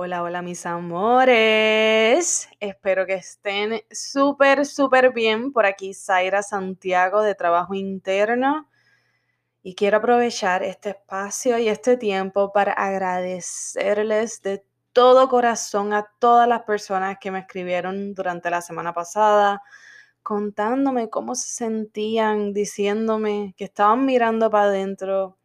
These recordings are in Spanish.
Hola, hola mis amores. Espero que estén súper, súper bien. Por aquí Zaira Santiago de Trabajo Interno. Y quiero aprovechar este espacio y este tiempo para agradecerles de todo corazón a todas las personas que me escribieron durante la semana pasada, contándome cómo se sentían, diciéndome que estaban mirando para adentro,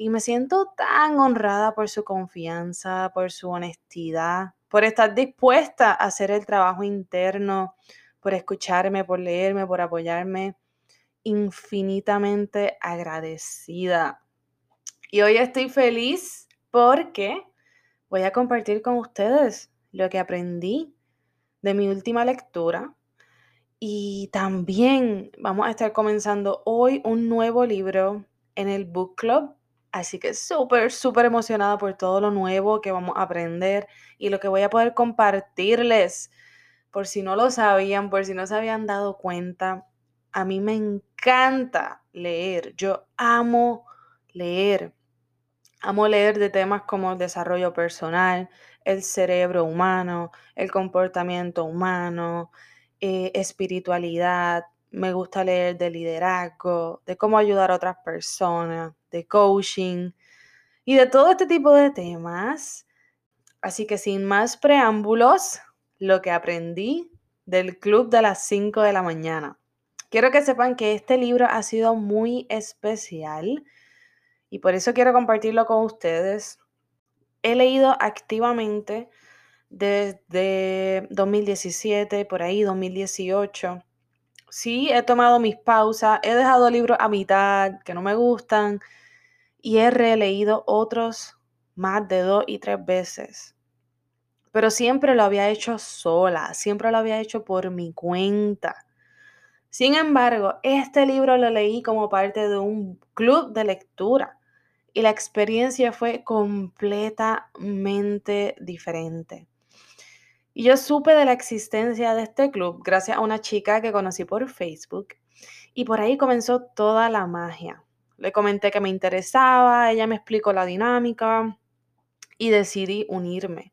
y me siento tan honrada por su confianza, por su honestidad, por estar dispuesta a hacer el trabajo interno, por escucharme, por leerme, por apoyarme. Infinitamente agradecida. Y hoy estoy feliz porque voy a compartir con ustedes lo que aprendí de mi última lectura. Y también vamos a estar comenzando hoy un nuevo libro en el Book Club Así que súper, súper emocionada por todo lo nuevo que vamos a aprender y lo que voy a poder compartirles. Por si no lo sabían, por si no se habían dado cuenta, a mí me encanta leer. Yo amo leer. Amo leer de temas como el desarrollo personal, el cerebro humano, el comportamiento humano, eh, espiritualidad. Me gusta leer de liderazgo, de cómo ayudar a otras personas de coaching y de todo este tipo de temas. Así que sin más preámbulos, lo que aprendí del club de las 5 de la mañana. Quiero que sepan que este libro ha sido muy especial y por eso quiero compartirlo con ustedes. He leído activamente desde 2017, por ahí 2018. Sí, he tomado mis pausas, he dejado libros a mitad que no me gustan, y he releído otros más de dos y tres veces. Pero siempre lo había hecho sola, siempre lo había hecho por mi cuenta. Sin embargo, este libro lo leí como parte de un club de lectura y la experiencia fue completamente diferente. Y yo supe de la existencia de este club gracias a una chica que conocí por Facebook y por ahí comenzó toda la magia. Le comenté que me interesaba, ella me explicó la dinámica y decidí unirme.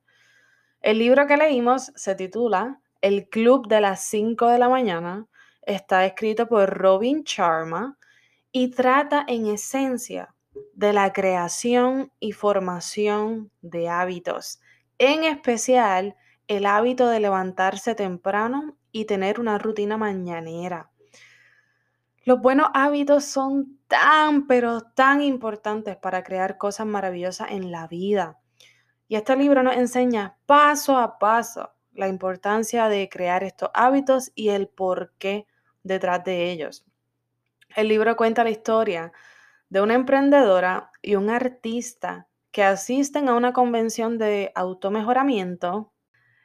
El libro que leímos se titula El Club de las 5 de la mañana. Está escrito por Robin Sharma y trata en esencia de la creación y formación de hábitos, en especial el hábito de levantarse temprano y tener una rutina mañanera. Los buenos hábitos son tan, pero tan importantes para crear cosas maravillosas en la vida. Y este libro nos enseña paso a paso la importancia de crear estos hábitos y el porqué detrás de ellos. El libro cuenta la historia de una emprendedora y un artista que asisten a una convención de automejoramiento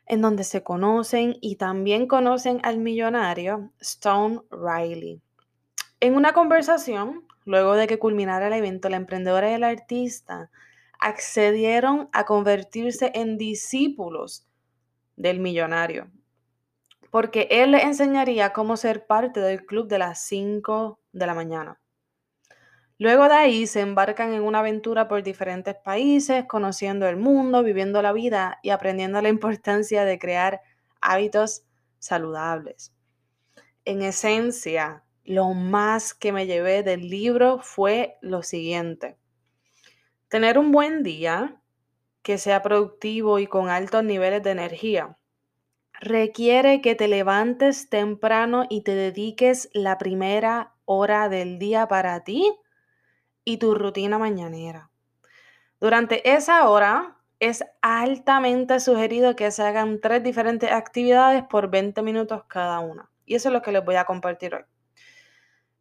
en donde se conocen y también conocen al millonario Stone Riley. En una conversación, luego de que culminara el evento, la emprendedora y el artista accedieron a convertirse en discípulos del millonario, porque él les enseñaría cómo ser parte del club de las 5 de la mañana. Luego de ahí se embarcan en una aventura por diferentes países, conociendo el mundo, viviendo la vida y aprendiendo la importancia de crear hábitos saludables. En esencia, lo más que me llevé del libro fue lo siguiente. Tener un buen día, que sea productivo y con altos niveles de energía, requiere que te levantes temprano y te dediques la primera hora del día para ti y tu rutina mañanera. Durante esa hora es altamente sugerido que se hagan tres diferentes actividades por 20 minutos cada una. Y eso es lo que les voy a compartir hoy.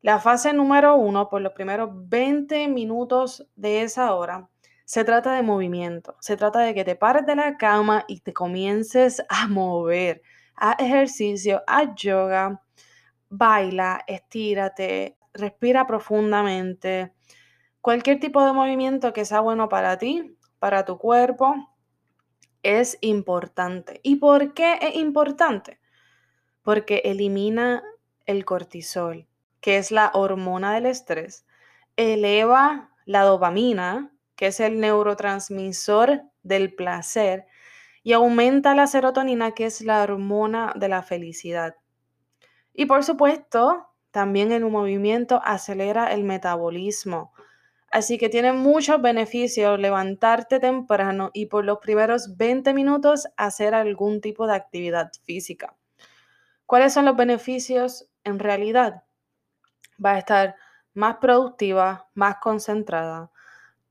La fase número uno, por los primeros 20 minutos de esa hora, se trata de movimiento. Se trata de que te pares de la cama y te comiences a mover, a ejercicio, a yoga, baila, estírate, respira profundamente, Cualquier tipo de movimiento que sea bueno para ti, para tu cuerpo, es importante. ¿Y por qué es importante? Porque elimina el cortisol, que es la hormona del estrés, eleva la dopamina, que es el neurotransmisor del placer, y aumenta la serotonina, que es la hormona de la felicidad. Y por supuesto, también el movimiento acelera el metabolismo, Así que tiene muchos beneficios levantarte temprano y por los primeros 20 minutos hacer algún tipo de actividad física. ¿Cuáles son los beneficios en realidad? Va a estar más productiva, más concentrada.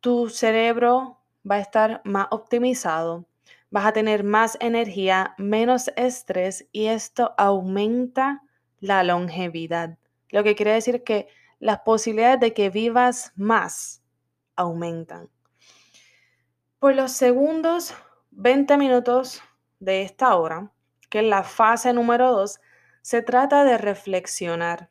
Tu cerebro va a estar más optimizado. Vas a tener más energía, menos estrés y esto aumenta la longevidad. Lo que quiere decir que las posibilidades de que vivas más aumentan. Por los segundos 20 minutos de esta hora, que es la fase número 2, se trata de reflexionar.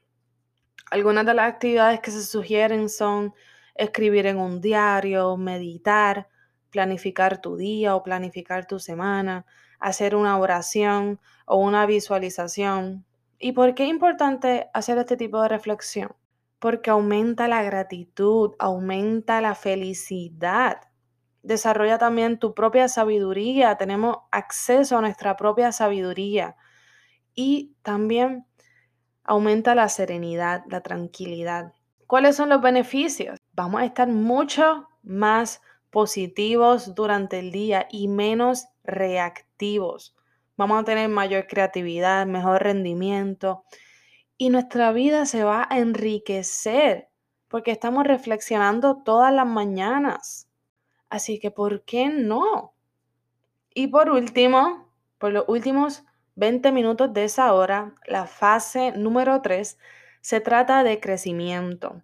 Algunas de las actividades que se sugieren son escribir en un diario, meditar, planificar tu día o planificar tu semana, hacer una oración o una visualización. ¿Y por qué es importante hacer este tipo de reflexión? porque aumenta la gratitud, aumenta la felicidad. Desarrolla también tu propia sabiduría, tenemos acceso a nuestra propia sabiduría y también aumenta la serenidad, la tranquilidad. ¿Cuáles son los beneficios? Vamos a estar mucho más positivos durante el día y menos reactivos. Vamos a tener mayor creatividad, mejor rendimiento y nuestra vida se va a enriquecer porque estamos reflexionando todas las mañanas. Así que, ¿por qué no? Y por último, por los últimos 20 minutos de esa hora, la fase número 3 se trata de crecimiento.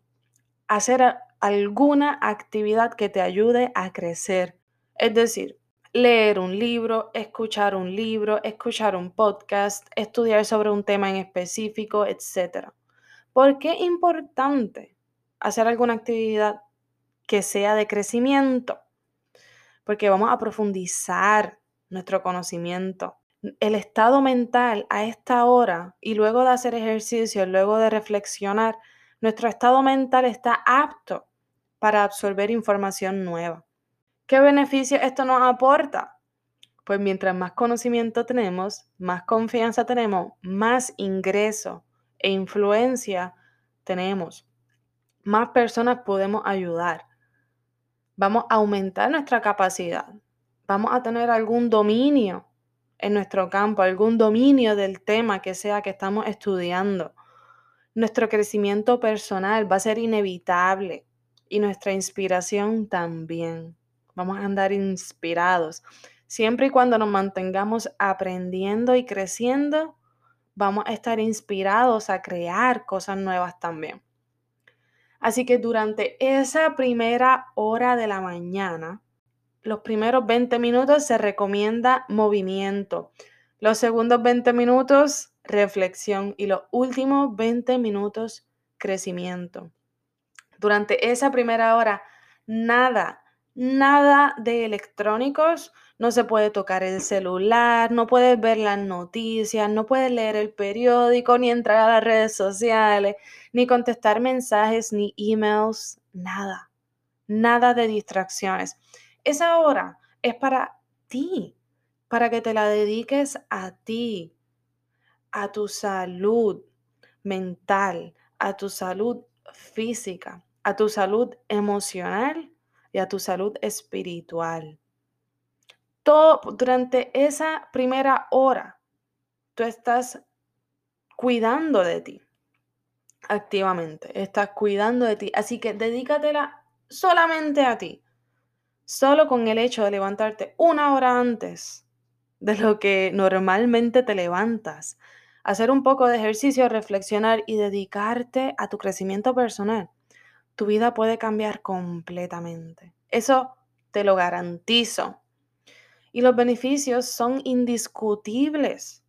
Hacer alguna actividad que te ayude a crecer. Es decir, leer un libro, escuchar un libro, escuchar un podcast, estudiar sobre un tema en específico, etc. ¿Por qué es importante hacer alguna actividad que sea de crecimiento? Porque vamos a profundizar nuestro conocimiento. El estado mental a esta hora y luego de hacer ejercicio, luego de reflexionar, nuestro estado mental está apto para absorber información nueva. ¿Qué beneficio esto nos aporta? Pues mientras más conocimiento tenemos, más confianza tenemos, más ingreso e influencia tenemos, más personas podemos ayudar. Vamos a aumentar nuestra capacidad. Vamos a tener algún dominio en nuestro campo, algún dominio del tema que sea que estamos estudiando. Nuestro crecimiento personal va a ser inevitable y nuestra inspiración también. vamos a andar inspirados. Siempre y cuando nos mantengamos aprendiendo y creciendo, vamos a estar inspirados a crear cosas nuevas también. Así que durante esa primera hora de la mañana, los primeros 20 minutos se recomienda movimiento. Los segundos 20 minutos, reflexión. Y los últimos 20 minutos, crecimiento. Durante esa primera hora, nada, nada de electrónicos. No se puede tocar el celular, no puedes ver las noticias, no puedes leer el periódico, ni entrar a las redes sociales, ni contestar mensajes, ni emails, nada. Nada de distracciones. Esa hora es para ti, para que te la dediques a ti, a tu salud mental, a tu salud física, a tu salud emocional y a tu salud espiritual. Todo durante esa primera hora, tú estás cuidando de ti activamente, estás cuidando de ti. Así que dedícatela solamente a ti. Solo con el hecho de levantarte una hora antes de lo que normalmente te levantas, hacer un poco de ejercicio, reflexionar y dedicarte a tu crecimiento personal, tu vida puede cambiar completamente. Eso te lo garantizo. Y los beneficios son indiscutibles.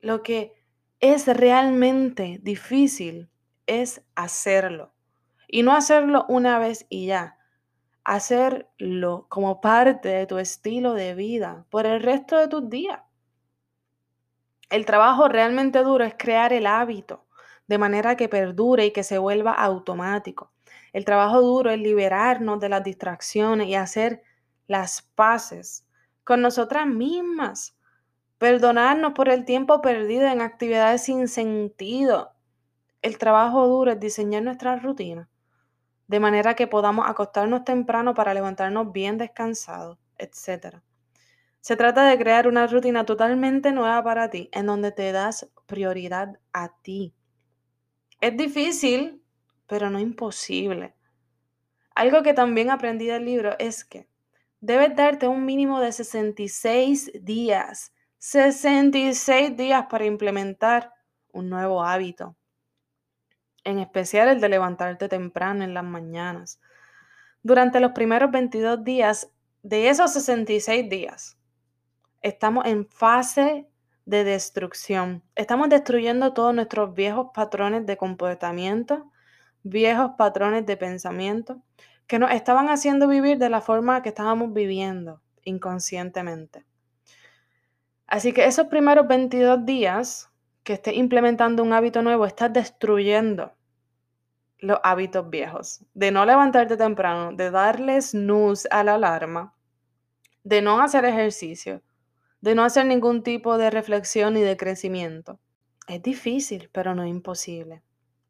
Lo que es realmente difícil es hacerlo. Y no hacerlo una vez y ya, hacerlo como parte de tu estilo de vida por el resto de tus días. El trabajo realmente duro es crear el hábito de manera que perdure y que se vuelva automático. El trabajo duro es liberarnos de las distracciones y hacer las paces con nosotras mismas. Perdonarnos por el tiempo perdido en actividades sin sentido. El trabajo duro es diseñar nuestra rutina de manera que podamos acostarnos temprano para levantarnos bien descansados, etc. Se trata de crear una rutina totalmente nueva para ti, en donde te das prioridad a ti. Es difícil, pero no imposible. Algo que también aprendí del libro es que debes darte un mínimo de 66 días, 66 días para implementar un nuevo hábito en especial el de levantarte temprano en las mañanas. Durante los primeros 22 días de esos 66 días, estamos en fase de destrucción. Estamos destruyendo todos nuestros viejos patrones de comportamiento, viejos patrones de pensamiento que nos estaban haciendo vivir de la forma que estábamos viviendo inconscientemente. Así que esos primeros 22 días que estés implementando un hábito nuevo, estás destruyendo los hábitos viejos, de no levantarte temprano, de darle snooze a la alarma, de no hacer ejercicio, de no hacer ningún tipo de reflexión y de crecimiento. Es difícil, pero no imposible.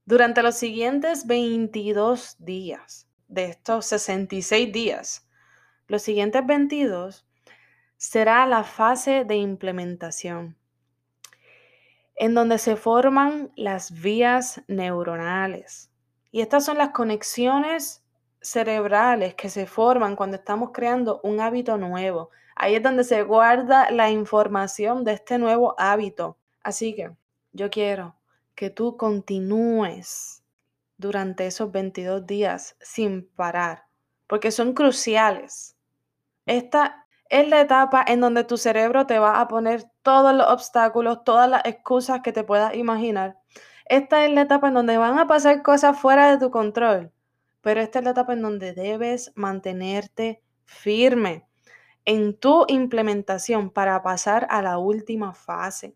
Durante los siguientes 22 días, de estos 66 días, los siguientes 22 será la fase de implementación, en donde se forman las vías neuronales, y estas son las conexiones cerebrales que se forman cuando estamos creando un hábito nuevo. Ahí es donde se guarda la información de este nuevo hábito. Así que yo quiero que tú continúes durante esos 22 días sin parar, porque son cruciales. Esta es la etapa en donde tu cerebro te va a poner todos los obstáculos, todas las excusas que te puedas imaginar esta es la etapa en donde van a pasar cosas fuera de tu control, pero esta es la etapa en donde debes mantenerte firme en tu implementación para pasar a la última fase,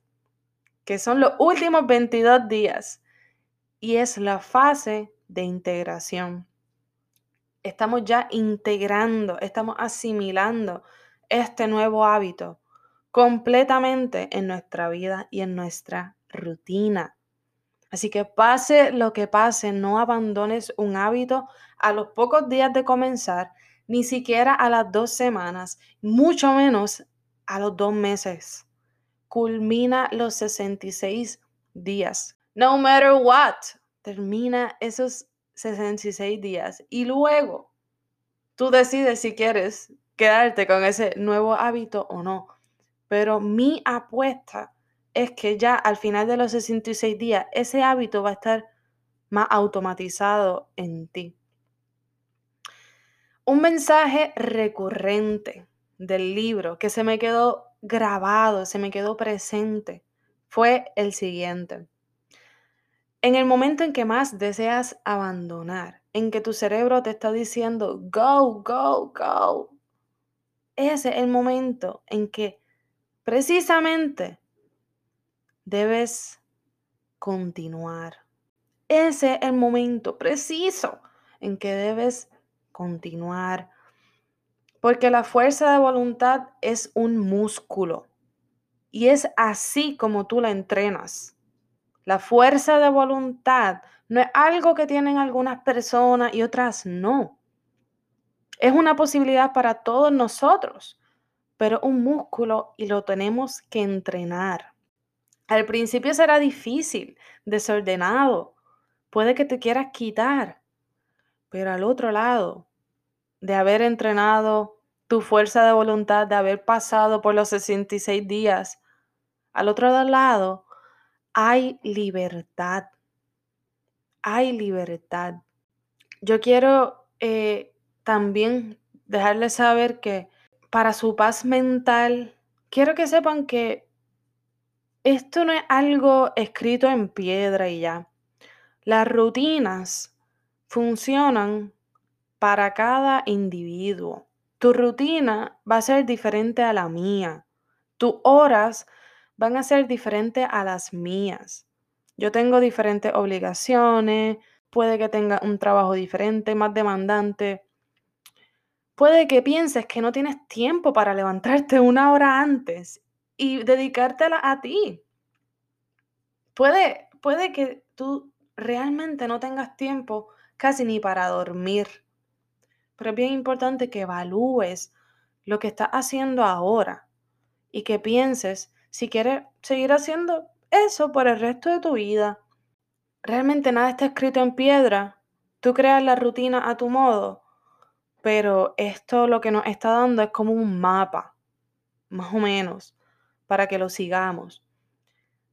que son los últimos 22 días, y es la fase de integración. Estamos ya integrando, estamos asimilando este nuevo hábito completamente en nuestra vida y en nuestra rutina. Así que pase lo que pase, no abandones un hábito a los pocos días de comenzar, ni siquiera a las dos semanas, mucho menos a los dos meses. Culmina los 66 días. No matter what, termina esos 66 días y luego tú decides si quieres quedarte con ese nuevo hábito o no. Pero mi apuesta es que ya al final de los 66 días ese hábito va a estar más automatizado en ti. Un mensaje recurrente del libro que se me quedó grabado, se me quedó presente, fue el siguiente. En el momento en que más deseas abandonar, en que tu cerebro te está diciendo, go, go, go, ese es el momento en que precisamente debes continuar. Ese es el momento preciso en que debes continuar. Porque la fuerza de voluntad es un músculo. Y es así como tú la entrenas. La fuerza de voluntad no es algo que tienen algunas personas y otras no. Es una posibilidad para todos nosotros, pero un músculo y lo tenemos que entrenar. Al principio será difícil, desordenado, puede que te quieras quitar, pero al otro lado, de haber entrenado tu fuerza de voluntad, de haber pasado por los 66 días, al otro lado hay libertad. Hay libertad. Yo quiero eh, también dejarles saber que para su paz mental, quiero que sepan que esto no es algo escrito en piedra y ya. Las rutinas funcionan para cada individuo. Tu rutina va a ser diferente a la mía. Tus horas van a ser diferentes a las mías. Yo tengo diferentes obligaciones, puede que tenga un trabajo diferente, más demandante. Puede que pienses que no tienes tiempo para levantarte una hora antes y dedicártela a ti. Puede, puede que tú realmente no tengas tiempo casi ni para dormir. Pero es bien importante que evalúes lo que estás haciendo ahora y que pienses si quieres seguir haciendo eso por el resto de tu vida. Realmente nada está escrito en piedra. Tú creas la rutina a tu modo, pero esto lo que nos está dando es como un mapa, más o menos, para que lo sigamos.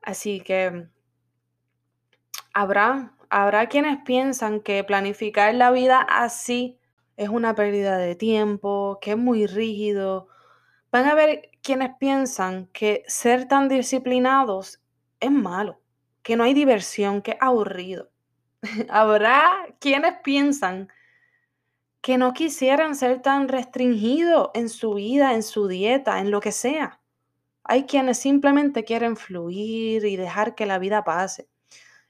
Así que habrá, habrá quienes piensan que planificar la vida así es una pérdida de tiempo, que es muy rígido, Van a haber quienes piensan que ser tan disciplinados es malo, que no hay diversión, que es aburrido. Habrá quienes piensan que no quisieran ser tan restringidos en su vida, en su dieta, en lo que sea. Hay quienes simplemente quieren fluir y dejar que la vida pase.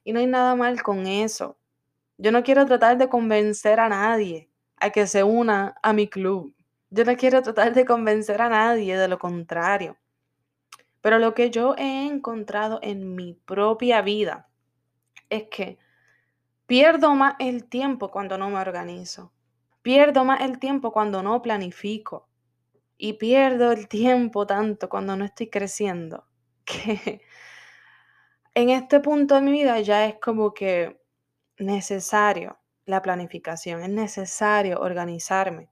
Y no hay nada mal con eso. Yo no quiero tratar de convencer a nadie a que se una a mi club. Yo no quiero tratar de convencer a nadie de lo contrario. Pero lo que yo he encontrado en mi propia vida es que pierdo más el tiempo cuando no me organizo. Pierdo más el tiempo cuando no planifico. Y pierdo el tiempo tanto cuando no estoy creciendo. Que en este punto de mi vida ya es como que necesario la planificación, es necesario organizarme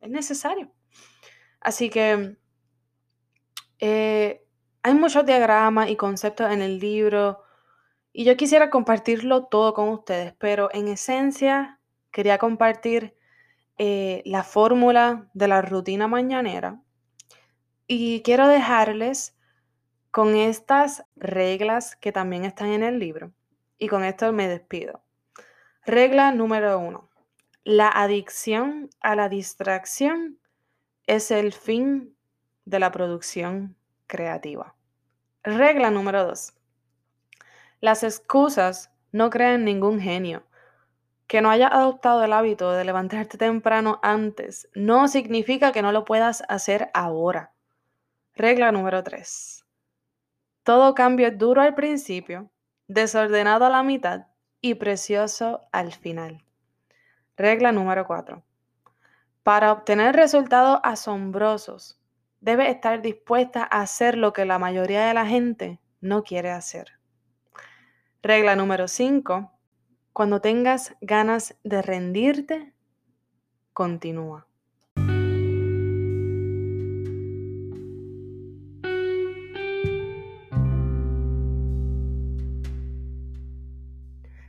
es necesario. Así que eh, hay muchos diagramas y conceptos en el libro y yo quisiera compartirlo todo con ustedes, pero en esencia quería compartir eh, la fórmula de la rutina mañanera y quiero dejarles con estas reglas que también están en el libro y con esto me despido. Regla número uno. La adicción a la distracción es el fin de la producción creativa. Regla número dos. Las excusas no crean ningún genio. Que no hayas adoptado el hábito de levantarte temprano antes no significa que no lo puedas hacer ahora. Regla número tres. Todo cambio es duro al principio, desordenado a la mitad y precioso al final. Regla número 4. Para obtener resultados asombrosos, debe estar dispuesta a hacer lo que la mayoría de la gente no quiere hacer. Regla número 5. Cuando tengas ganas de rendirte, continúa.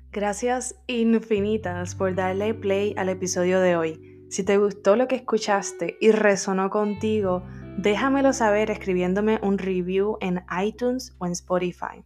Gracias infinitas por darle play al episodio de hoy. Si te gustó lo que escuchaste y resonó contigo, déjamelo saber escribiéndome un review en iTunes o en Spotify.